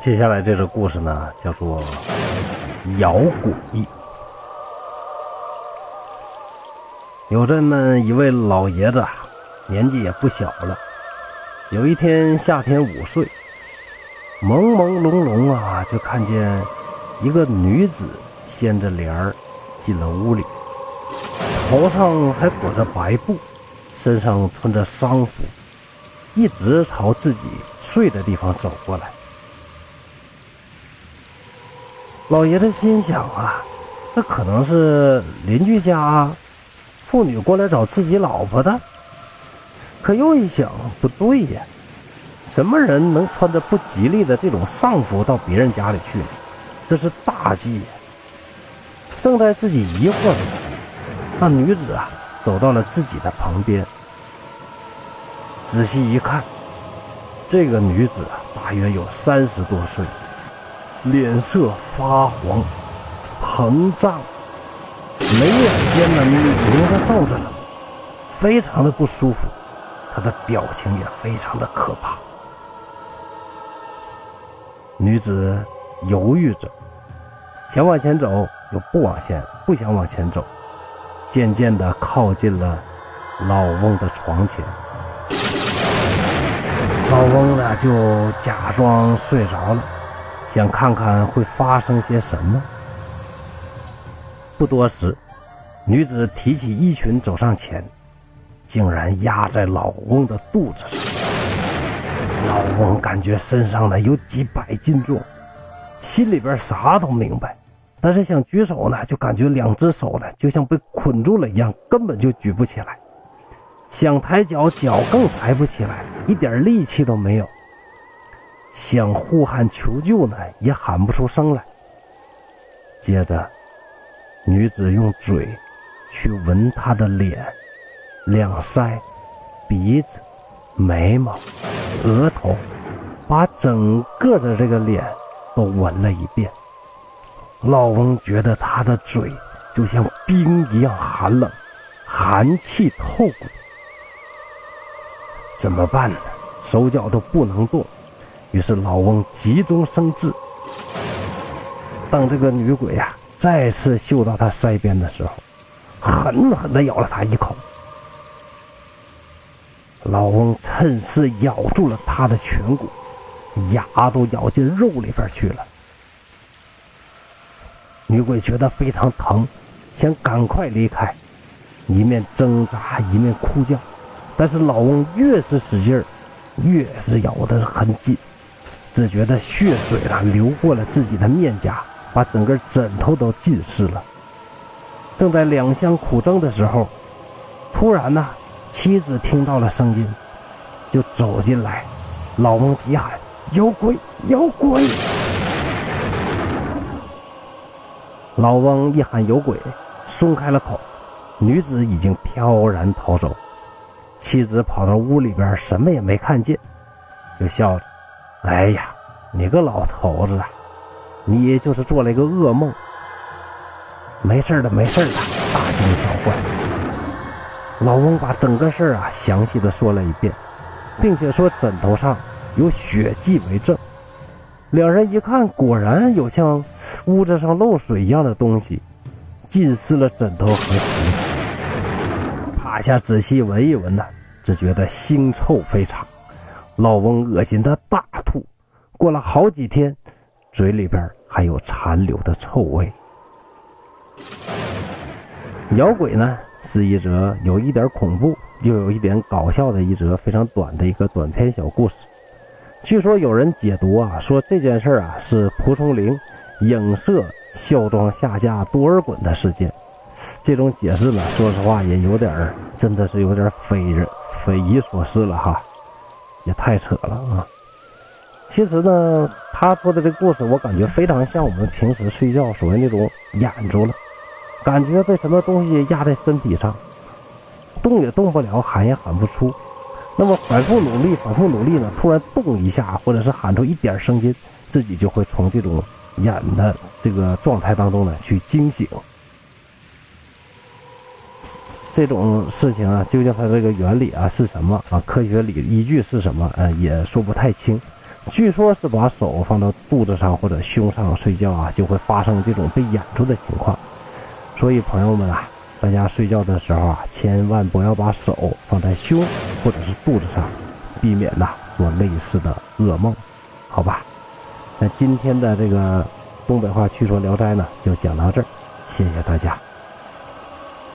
接下来这个故事呢，叫做《摇鬼》。有这么一位老爷子，年纪也不小了。有一天夏天午睡，朦朦胧胧啊，就看见一个女子掀着帘儿进了屋里，头上还裹着白布，身上穿着丧服，一直朝自己睡的地方走过来。老爷子心想啊，这可能是邻居家妇女过来找自己老婆的。可又一想，不对呀，什么人能穿着不吉利的这种丧服到别人家里去呢？这是大忌。正在自己疑惑着，那女子啊走到了自己的旁边，仔细一看，这个女子啊大约有三十多岁。脸色发黄、膨胀，眉眼间呢明着皱着呢，非常的不舒服。他的表情也非常的可怕。女子犹豫着，想往前走又不往前，不想往前走，渐渐的靠近了老翁的床前。老翁呢就假装睡着了。想看看会发生些什么。不多时，女子提起衣裙走上前，竟然压在老翁的肚子上。老翁感觉身上呢有几百斤重，心里边啥都明白，但是想举手呢，就感觉两只手呢就像被捆住了一样，根本就举不起来。想抬脚，脚更抬不起来，一点力气都没有。想呼喊求救呢，也喊不出声来。接着，女子用嘴去闻他的脸、两腮、鼻子、眉毛、额头，把整个的这个脸都闻了一遍。老翁觉得他的嘴就像冰一样寒冷，寒气透骨。怎么办呢？手脚都不能动。于是老翁急中生智，当这个女鬼呀再次嗅到他腮边的时候，狠狠地咬了他一口。老翁趁势咬住了他的颧骨，牙都咬进肉里边去了。女鬼觉得非常疼，想赶快离开，一面挣扎一面哭叫，但是老翁越是使劲儿，越是咬得很紧。只觉得血水啊流过了自己的面颊，把整个枕头都浸湿了。正在两相苦争的时候，突然呢，妻子听到了声音，就走进来。老翁急喊：“有鬼！有鬼！”老翁一喊有鬼，松开了口，女子已经飘然逃走。妻子跑到屋里边，什么也没看见，就笑着。哎呀，你个老头子啊，你就是做了一个噩梦。没事的，没事的，大惊小怪。老翁把整个事儿啊详细的说了一遍，并且说枕头上有血迹为证。两人一看，果然有像屋子上漏水一样的东西浸湿了枕头和席。趴下仔细闻一闻呢，只觉得腥臭非常。老翁恶心的大吐，过了好几天，嘴里边还有残留的臭味。摇鬼呢，是一则有一点恐怖又有一点搞笑的一则非常短的一个短篇小故事。据说有人解读啊，说这件事啊是蒲松龄影射孝庄下嫁多尔衮的事件。这种解释呢，说实话也有点真的是有点匪人匪夷所思了哈。也太扯了啊！其实呢，他说的这个故事，我感觉非常像我们平时睡觉所谓那种眼住了，感觉被什么东西压在身体上，动也动不了，喊也喊不出。那么反复努力，反复努力呢，突然动一下，或者是喊出一点声音，自己就会从这种眼的这个状态当中呢去惊醒。这种事情啊，究竟它这个原理啊是什么啊？科学理依据是什么？呃，也说不太清。据说是把手放到肚子上或者胸上睡觉啊，就会发生这种被掩住的情况。所以朋友们啊，大家睡觉的时候啊，千万不要把手放在胸或者是肚子上，避免呐做类似的噩梦，好吧？那今天的这个东北话趣说聊斋呢，就讲到这儿，谢谢大家。